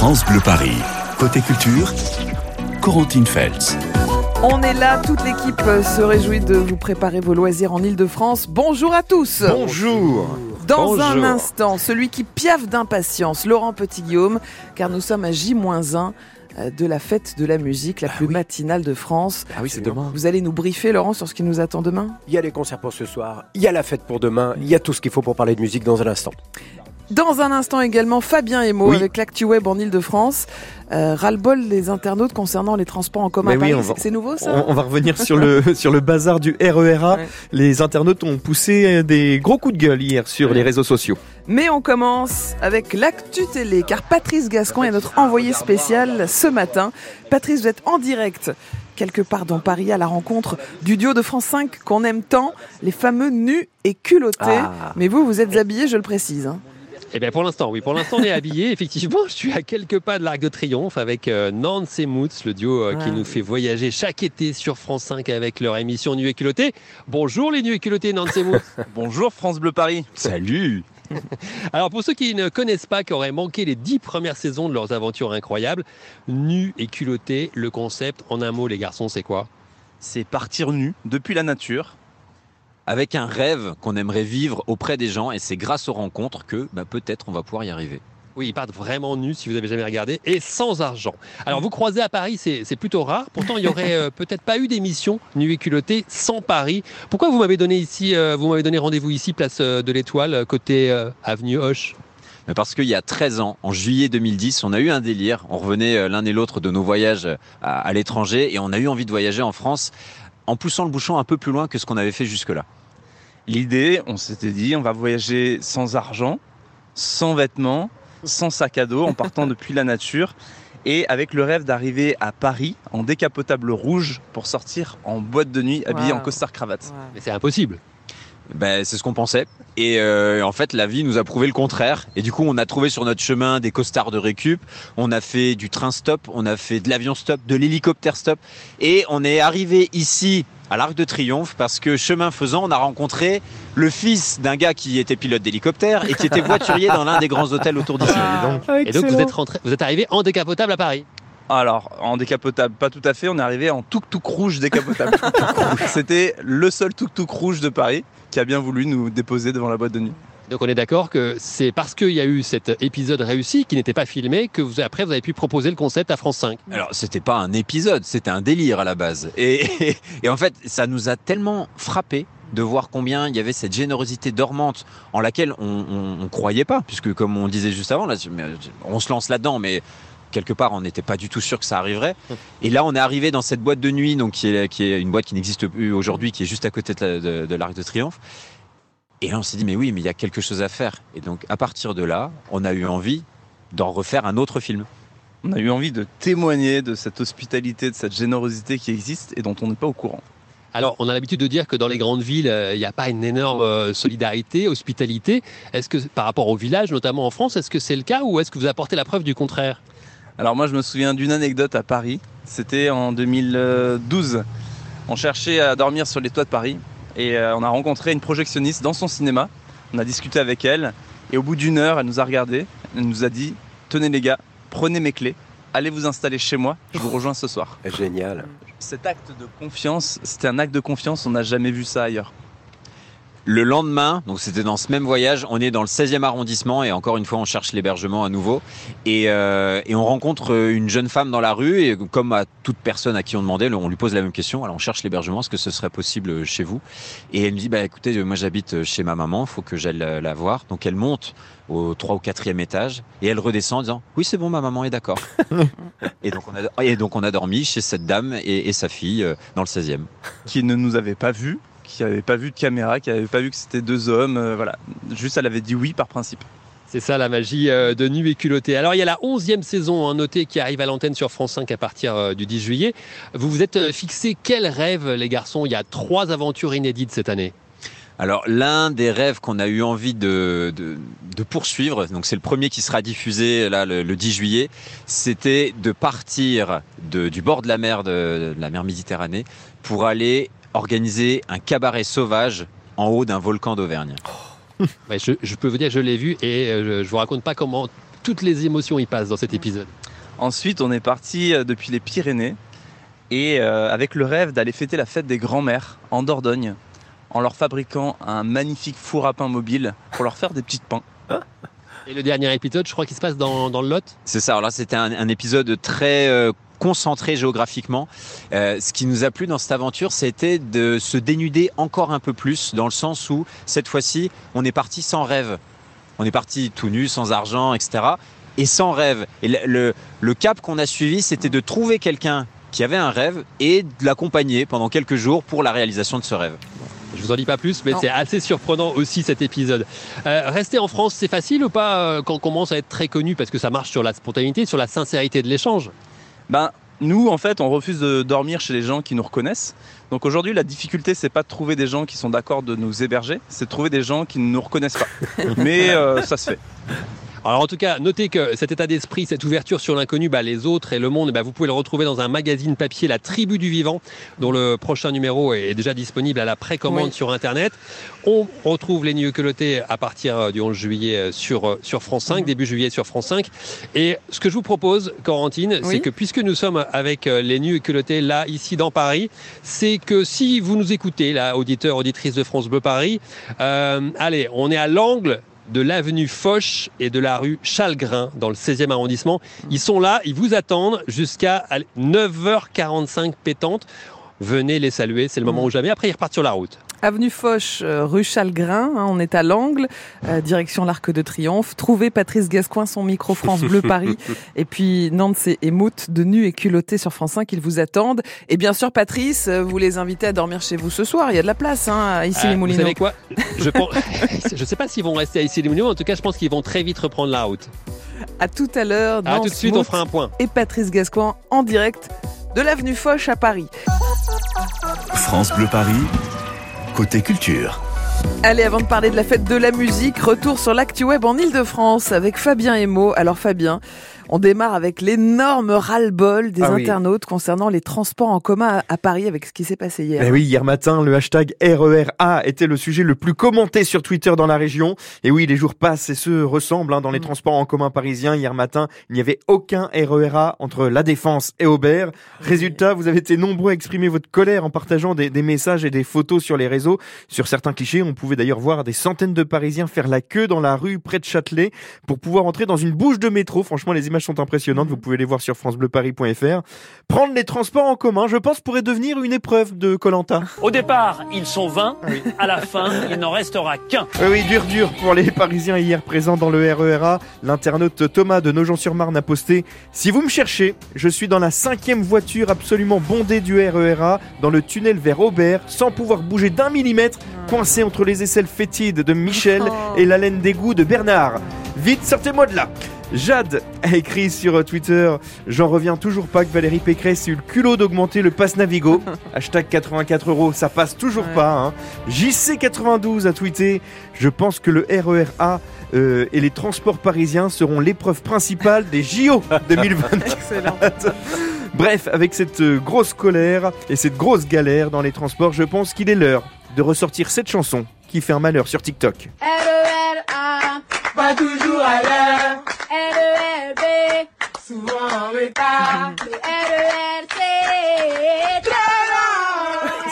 France Bleu Paris. Côté culture, Corentine Feltz. On est là, toute l'équipe se réjouit de vous préparer vos loisirs en Ile-de-France. Bonjour à tous. Bonjour. Dans Bonjour. un instant, celui qui piaffe d'impatience, Laurent Petit-Guillaume, car nous sommes à J-1 euh, de la fête de la musique, la plus matinale de France. Ah oui, c'est demain. Vous allez nous briefer, Laurent, sur ce qui nous attend demain? Il y a les concerts pour ce soir, il y a la fête pour demain, il y a tout ce qu'il faut pour parler de musique dans un instant. Dans un instant également, Fabien Emo Oui. avec l'actu web en Ile-de-France. Euh, ras-le-bol des internautes concernant les transports en commun oui, C'est- nouveau ça On, on va revenir sur le, sur le bazar du RERA. Ouais. Les internautes ont poussé des gros coups de gueule hier sur les réseaux sociaux. Mais on commence avec l'actu télé, car Patrice Gascon est notre envoyé spécial ce matin. Patrice, vous êtes en direct quelque part dans Paris à la rencontre du duo de France 5 qu'on aime tant, les fameux nus et culottés. Ah. Mais vous, vous êtes habillés, je le précise. hein. Eh bien pour l'instant, oui. Pour l'instant, on est habillé. Effectivement, je suis à quelques pas de l'Arc de Triomphe avec euh, Nance et Moots, le duo euh, qui nous fait voyager chaque été sur France 5 avec leur émission Nu et culotté. Bonjour les nus et culottés, Nance et Moots. Bonjour France Bleu Paris. Salut Alors pour ceux qui ne connaissent pas, qui auraient manqué les dix premières saisons de leurs aventures incroyables, Nu et culotté, le concept, en un mot les garçons, c'est quoi? C'est partir nu depuis la nature. Avec un rêve qu'on aimerait vivre auprès des gens et c'est grâce aux rencontres que bah, peut-être on va pouvoir y arriver. Oui, ils partent vraiment nus si vous avez jamais regardé et sans argent. Alors vous croisez à Paris, c'est plutôt rare. Pourtant, il y aurait euh, peut-être pas eu d'émission nu et culotté sans Paris. Pourquoi vous m'avez donné ici, euh, vous m'avez donné rendez-vous ici, place euh, de l'Étoile, côté avenue Hoche? Parce qu'il y a 13 ans, en juillet 2010, on a eu un délire. On revenait l'un et l'autre de nos voyages à, à l'étranger et on a eu envie de voyager en France en poussant le bouchon un peu plus loin que ce qu'on avait fait jusque-là. L'idée, on s'était dit, on va voyager sans argent, sans vêtements, sans sac à dos, en partant depuis la nature. Et avec le rêve d'arriver à Paris en décapotable rouge pour sortir en boîte de nuit habillé Wow. en costard cravate. Mais c'est impossible. Ben, c'est ce qu'on pensait. Et euh, en fait, la vie nous a prouvé le contraire. Et du coup, on a trouvé sur notre chemin des costards de récup. On a fait du train stop, on a fait de l'avion stop, de l'hélicoptère stop. Et on est arrivé ici à l'Arc de Triomphe parce que chemin faisant, on a rencontré le fils d'un gars qui était pilote d'hélicoptère et qui était voiturier dans l'un des grands hôtels autour d'ici. Et donc vous êtes rentré, vous êtes arrivé en décapotable à Paris. Alors, en décapotable, pas tout à fait, on est arrivé en tuk-tuk rouge décapotable. C'était le seul tuk-tuk rouge de Paris qui a bien voulu nous déposer devant la boîte de nuit. Donc on est d'accord que c'est parce qu'il y a eu cet épisode réussi qui n'était pas filmé que vous après vous avez pu proposer le concept à France 5. Alors, c'était pas un épisode, c'était un délire à la base. Et, et en fait, ça nous a tellement frappé de voir combien il y avait cette générosité dormante en laquelle on, on croyait pas, puisque comme on disait juste avant, là, on se lance là-dedans, mais quelque part, on n'était pas du tout sûr que ça arriverait. Et là, on est arrivé dans cette boîte de nuit, donc qui est, qui est une boîte qui n'existe plus aujourd'hui, qui est juste à côté de, la- de- de l'Arc de Triomphe. Et là, on s'est dit, mais oui, mais il y a quelque chose à faire. Et donc, à partir de là, on a eu envie d'en refaire un autre film. On a eu envie de témoigner de cette hospitalité, de cette générosité qui existe et dont on n'est pas au courant. Alors, on a l'habitude de dire que dans les grandes villes, euh, il n'y a pas une énorme euh, solidarité, hospitalité. Est-ce que, par rapport aux villages, notamment en France, est-ce que c'est le cas ou est-ce que vous apportez la preuve du contraire? Alors moi je me souviens d'une anecdote à Paris. C'était en 2012. On cherchait à dormir sur les toits de Paris et euh, on a rencontré une projectionniste dans son cinéma. On a discuté avec elle et au bout d'une heure elle nous a regardé. Elle nous a dit tenez les gars, prenez mes clés, allez vous installer chez moi, je vous rejoins ce soir. Génial. Cet acte de confiance, c'était un acte de confiance, on n'a jamais vu ça ailleurs. Le lendemain, donc c'était dans ce même voyage, on est dans le 16e arrondissement et encore une fois on cherche l'hébergement à nouveau et, euh, et on rencontre une jeune femme dans la rue et comme à toute personne à qui on demandait, on lui pose la même question. Alors on cherche l'hébergement, est-ce que ce serait possible chez vous? Et elle me dit bah écoutez, moi j'habite chez ma maman, il faut que j'aille la, la voir. Donc elle monte au 3 ou 4e étage et elle redescend en disant oui c'est bon ma maman est d'accord. et donc on a et donc on a dormi chez cette dame et, et sa fille euh, dans le 16e. Qui ne nous avait pas vus, qui n'avait pas vu de caméra, qui n'avait pas vu que c'était deux hommes, euh, voilà. Juste elle avait dit oui par principe. C'est ça la magie euh, de Nu et culotté. Alors il y a la 11e saison hein, notée qui arrive à l'antenne sur France 5 à partir euh, du 10 juillet. Vous vous êtes fixé quel rêve les garçons? Il y a trois aventures inédites cette année. Alors l'un des rêves qu'on a eu envie de, de, de poursuivre, donc c'est le premier qui sera diffusé là le, le 10 juillet, c'était de partir de- du bord de la mer de, de la mer Méditerranée pour aller organiser un cabaret sauvage en haut d'un volcan d'Auvergne. Ouais, je, je peux vous dire, je l'ai vu et euh, je, je vous raconte pas comment toutes les émotions y passent dans cet épisode. Ensuite, on est parti euh, depuis les Pyrénées et euh, avec le rêve d'aller fêter la fête des grands-mères en Dordogne en leur fabriquant un magnifique four à pain mobile pour leur faire des petites pains. Et le dernier épisode, je crois qu'il se passe dans, dans le Lot? C'est ça. Alors là, c'était un, un épisode très euh, concentré géographiquement. Euh, ce qui nous a plu dans cette aventure, c'était de se dénuder encore un peu plus, dans le sens où cette fois-ci, on est parti sans rêve. On est parti tout nu, sans argent, etc. Et sans rêve. Et le, le, le cap qu'on a suivi, c'était de trouver quelqu'un qui avait un rêve et de l'accompagner pendant quelques jours pour la réalisation de ce rêve. Je vous en dis pas plus, mais c'est assez surprenant aussi cet épisode. Euh, rester en France, c'est facile ou pas euh, quand on commence à être très connu parce que ça marche sur la spontanéité, sur la sincérité de l'échange? Ben, nous, en fait, on refuse de dormir chez les gens qui nous reconnaissent. Donc aujourd'hui, la difficulté, c'est pas de trouver des gens qui sont d'accord de nous héberger, c'est de trouver des gens qui ne nous reconnaissent pas. Mais euh, ça se fait. Alors en tout cas, notez que cet état d'esprit, cette ouverture sur l'inconnu, bah, les autres et le monde, bah, vous pouvez le retrouver dans un magazine papier, La Tribu du Vivant, dont le prochain numéro est déjà disponible à la précommande Oui. sur Internet. On retrouve les nuits culottés à partir euh, du 11 juillet euh, sur, euh, sur France 5, début juillet sur France 5. Et ce que je vous propose, Corentine, Oui. c'est que puisque nous sommes avec les nuits culottés là, ici dans Paris, c'est que si vous nous écoutez, là, auditeurs, auditrices de France Bleu Paris, euh, allez, on est à l'angle de l'avenue Foch et de la rue Chalgrin dans le 16e arrondissement. Ils sont là, ils vous attendent jusqu'à allez, 9h45 pétante. Venez les saluer, c'est le moment ou jamais. Après, ils repartent sur la route. Avenue Foch, euh, rue Chalgrin, hein, on est à l'angle, euh, direction l'Arc de Triomphe. Trouvez Patrice Gascoin, son micro France Bleu Paris. et puis Nantes et Mout, de nu et culottés sur France 5, ils vous attendent. Et bien sûr, Patrice, euh, vous les invitez à dormir chez vous ce soir. Il y a de la place, hein, ici Euh, les vous savez quoi? Je pense, je sais pas s'ils vont rester à ici les Moulineaux, en tout cas, je pense qu'ils vont très vite reprendre la route. À tout à l'heure, À tout de suite, on fera un point. et Patrice Gascoin en direct de l'avenue Foch à Paris. France Bleu Paris, côté culture. Allez, avant de parler de la fête de la musique, retour sur l'actu web en Ile-de-France avec Fabien Emo. Alors Fabien, on démarre avec l'énorme ras-le-bol des Ah oui. internautes concernant les transports en commun à, à Paris avec ce qui s'est passé hier. Eh oui, hier matin, le hashtag RERA était le sujet le plus commenté sur Twitter dans la région. Et oui, les jours passent et se ressemblent hein, dans les Mm. transports en commun parisiens. Hier matin, il n'y avait aucun RERA entre La Défense et Aubert. Résultat, vous avez été nombreux à exprimer votre colère en partageant des, des messages et des photos sur les réseaux. Sur certains clichés, on pouvait d'ailleurs voir des centaines de Parisiens faire la queue dans la rue près de Châtelet pour pouvoir entrer dans une bouche de métro. Franchement, les images sont impressionnantes. Vous pouvez les voir sur francebleuparis.fr. Prendre les transports en commun, je pense, pourrait devenir une épreuve de Colanta. Au départ, ils sont 20. À la fin, il n'en restera qu'un. Oui, oui, dur, dur pour les Parisiens hier présents dans le RERA. L'internaute Thomas de Nogent-sur-Marne a posté Si vous me cherchez, je suis dans la cinquième voiture absolument bondée du RERA, dans le tunnel vers Aubert, sans pouvoir bouger d'un millimètre, coincé entre les aisselles fétides de Michel Oh. et la laine d'égout de Bernard. Vite, sortez-moi de là Jade a écrit sur Twitter J'en reviens toujours pas que Valérie Pécresse ait eu le culot d'augmenter le pass Navigo. Hashtag 84 euros, ça passe toujours Ouais. pas. Hein. JC92 a tweeté Je pense que le RERA euh, et les transports parisiens seront l'épreuve principale des JO 2024. Excellent. Bref, avec cette euh, grosse colère et cette grosse galère dans les transports, je pense qu'il est l'heure de ressortir cette chanson qui fait un malheur sur TikTok. RERA, pas toujours à l'heure. RERB, souvent en retard. Le RERC, très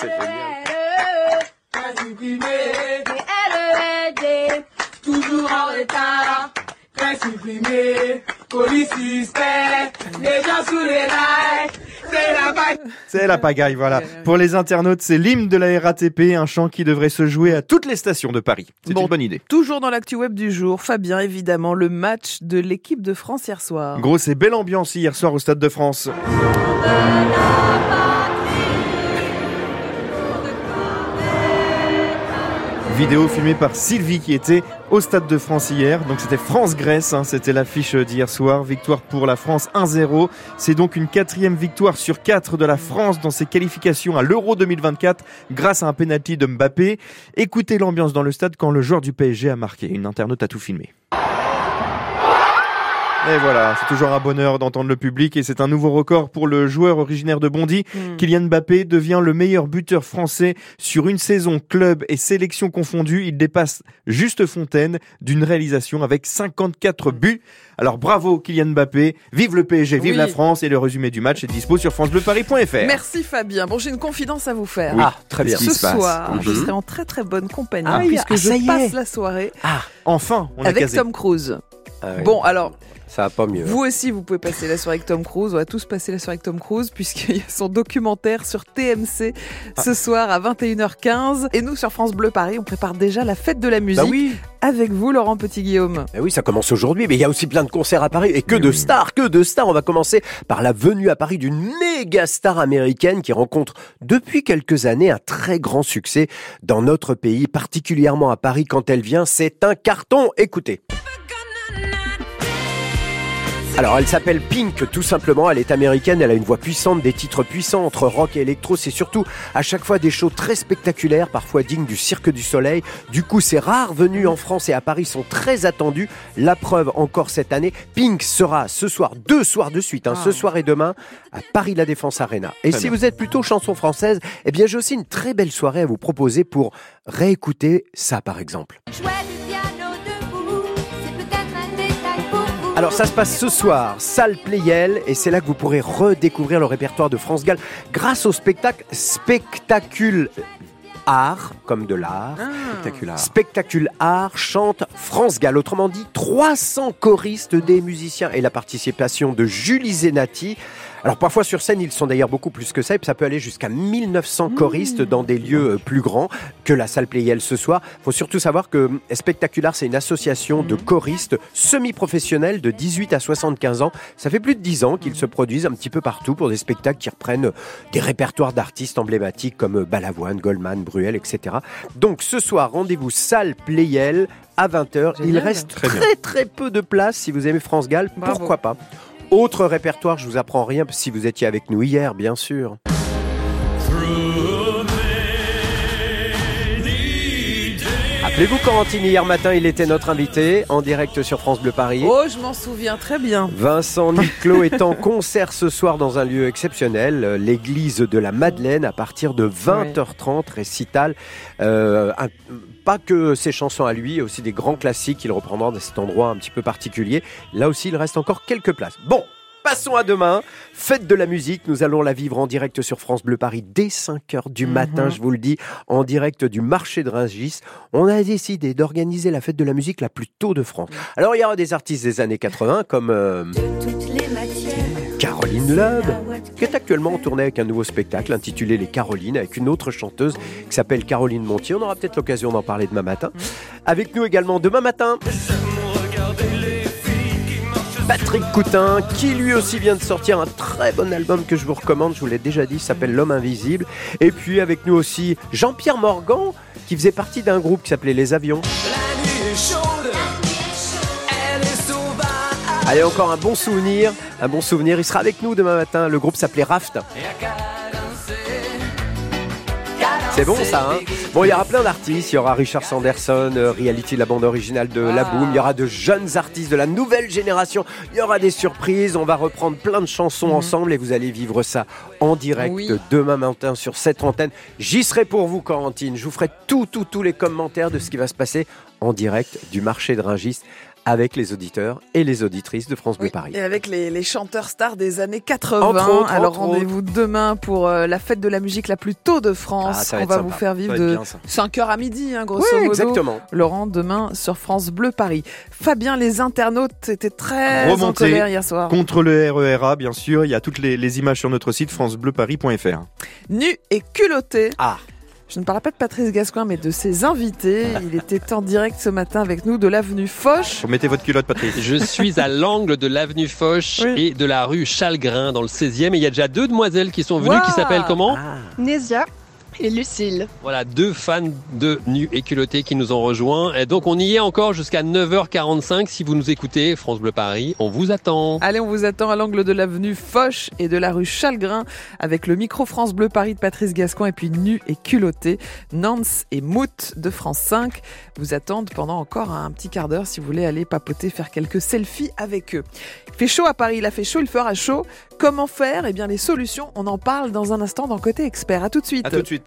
génial. RERE, pas supprimé. Le RERD, toujours en retard. Très supprimé. Police suspect, les gens sous les rails. C'est la bague. C'est la pagaille, voilà. Pour les internautes, c'est l'hymne de la RATP, un chant qui devrait se jouer à toutes les stations de Paris. C'est Bon. une bonne idée. Toujours dans l'actu web du jour, Fabien, évidemment, le match de l'équipe de France hier soir. Grosse et belle ambiance hier soir au Stade de France. Vidéo filmée par Sylvie qui était au Stade de France hier. Donc c'était France-Grèce, hein, c'était l'affiche d'hier soir. Victoire pour la France 1-0. C'est donc une quatrième victoire sur quatre de la France dans ses qualifications à l'Euro 2024 grâce à un penalty de Mbappé. Écoutez l'ambiance dans le stade quand le joueur du PSG a marqué. Une internaute a tout filmé. Et voilà, c'est toujours un bonheur d'entendre le public et c'est un nouveau record pour le joueur originaire de Bondy. Hmm. Kylian Mbappé devient le meilleur buteur français sur une saison club et sélection confondue. Il dépasse Juste Fontaine d'une réalisation avec 54 buts. Alors bravo Kylian Mbappé, vive le PSG, vive Oui. la France et le résumé du match est dispo sur francebleuparis.fr. Merci Fabien. Bon, j'ai une confidence à vous faire. Ah, très bien. Ce soir, je Mhm. serai en très très bonne compagnie Ah puisque ah, je passe la soirée Enfin, on avec. Tom Cruise. Ah oui, Bon, alors, ça va pas mieux. vous aussi, vous pouvez passer la soirée avec Tom Cruise. On va tous passer la soirée avec Tom Cruise puisqu'il y a son documentaire sur TMC Ah. ce soir à 21h15. Et nous, sur France Bleu Paris, on prépare déjà la fête de la musique Bah oui. avec vous, Laurent Petit-Guillaume. Eh oui, ça commence aujourd'hui, mais il y a aussi plein de concerts à Paris et que de stars, que de stars. On va commencer par la venue à Paris d'une méga star américaine qui rencontre depuis quelques années un très grand succès dans notre pays, particulièrement à Paris quand elle vient. C'est un carton. Écoutez. Alors, elle s'appelle Pink, tout simplement. Elle est américaine, elle a une voix puissante, des titres puissants entre rock et électro. C'est surtout à chaque fois des shows très spectaculaires, parfois dignes du Cirque du Soleil. Du coup, ces rares venues en France et à Paris sont très attendues. La preuve encore cette année, Pink sera ce soir, deux soirs de suite, hein, ce soir et demain, à Paris La Défense Arena. Et Très si bien. vous êtes plutôt chanson française, eh bien, j'ai aussi une très belle soirée à vous proposer pour réécouter ça, par exemple. Alors ça se passe ce soir, salle Playel, et c'est là que vous pourrez redécouvrir le répertoire de France Gall grâce au spectacle Spectacule Art, comme de l'art. Spectaculaire. Spectacule Art chante France Gall. Autrement dit, 300 choristes, des musiciens et la participation de Julie Zenati. Alors parfois sur scène, ils sont d'ailleurs beaucoup plus que ça, et ça peut aller jusqu'à 1900 choristes dans des lieux euh, plus grands que la salle Playel ce soir. faut surtout savoir que euh, Spectacular, c'est une association de choristes semi-professionnels de 18 à 75 ans. Ça fait plus de 10 ans qu'ils se produisent un petit peu partout pour des spectacles qui reprennent euh, des répertoires d'artistes emblématiques comme euh, Balavoine, Goldman, Bruel, etc. Donc ce soir, rendez-vous salle Playel à 20h. Il reste Très très peu de place si vous aimez France Gall. Bravo. Pourquoi pas? Autre répertoire, je vous apprends rien si vous étiez avec nous hier, bien sûr. Appelez-vous Corentine, hier matin, il était notre invité en direct sur France Bleu Paris. Oh, je m'en souviens très bien. Vincent Niclot est en concert ce soir dans un lieu exceptionnel, euh, l'église de la Madeleine, à partir de 20h30, récital. Euh, un- pas que ses chansons à lui, aussi des grands classiques qu'il reprendra dans cet endroit un petit peu particulier. Là aussi, il reste encore quelques places. Bon, passons à demain. Fête de la musique, nous allons la vivre en direct sur France Bleu Paris dès 5h du matin, je vous le dis, en direct du marché de Rungis. On a décidé d'organiser la fête de la musique la plus tôt de France. Alors, il y aura des artistes des années 80 comme... euh, Toutes les matières. Caroline Loeb, qui est actuellement en tournée avec un nouveau spectacle intitulé Les Carolines, avec une autre chanteuse qui s'appelle Caroline Montier. On aura peut-être l'occasion d'en parler demain matin. Avec nous également demain matin. Patrick Coutin, qui lui aussi vient de sortir un très bon album que je vous recommande, je vous l'ai déjà dit, s'appelle L'Homme Invisible. Et puis avec nous aussi Jean-Pierre Morgan, qui faisait partie d'un groupe qui s'appelait Les Avions. Allez, encore un bon souvenir, un bon souvenir. Il sera avec nous demain matin. Le groupe s'appelait Raft. C'est bon ça, hein Bon, il y aura plein d'artistes. Il y aura Richard Sanderson, euh, Reality, la bande originale de La Boom. Il y aura de jeunes artistes de la nouvelle génération. Il y aura des surprises. On va reprendre plein de chansons ensemble et vous allez vivre ça en direct Oui. demain matin sur cette antenne. J'y serai pour vous, Corentine. Je vous ferai tout, tout, tous les commentaires de ce qui va se passer en direct du marché de Ringis avec les auditeurs et les auditrices de France Bleu Paris. Et avec les, les chanteurs stars des années 80. Entre autres, Alors entre rendez-vous demain pour euh, la fête de la musique la plus tôt de France. Ah, On va sympa. vous faire vivre de bien, ça. 5h à midi, hein, grosso Oui, modo. exactement. Laurent, demain sur France Bleu Paris. Fabien, les internautes étaient très en Remontés colère hier soir. Contre le RERA, bien sûr. Il y a toutes les, les images sur notre site francebleuparis.fr. Nu et culotté. Ah. Je ne parle pas de Patrice Gascoigne, mais de ses invités. Il était en direct ce matin avec nous de l'avenue Foch. Vous mettez votre culotte, Patrice. Je suis à l'angle de l'avenue Foch Oui. et de la rue Chalgrin dans le 16e. Et il y a déjà deux demoiselles qui sont venues qui s'appellent comment? Ah. Nésia, Et Lucille. Voilà, deux fans de Nu et culottés qui nous ont rejoints. Et donc on y est encore jusqu'à 9h45. Si vous nous écoutez, France Bleu Paris, on vous attend. Allez, on vous attend à l'angle de l'avenue Foch et de la rue Chalgrin avec le micro France Bleu Paris de Patrice Gascon et puis Nu et culotté. Nance et Mout de France 5 vous attendent pendant encore un petit quart d'heure si vous voulez aller papoter, faire quelques selfies avec eux. Il fait chaud à Paris, il a fait chaud, il fera chaud. Comment faire? Eh bien, les solutions, on en parle dans un instant dans Côté Expert. À tout de suite. À tout de suite.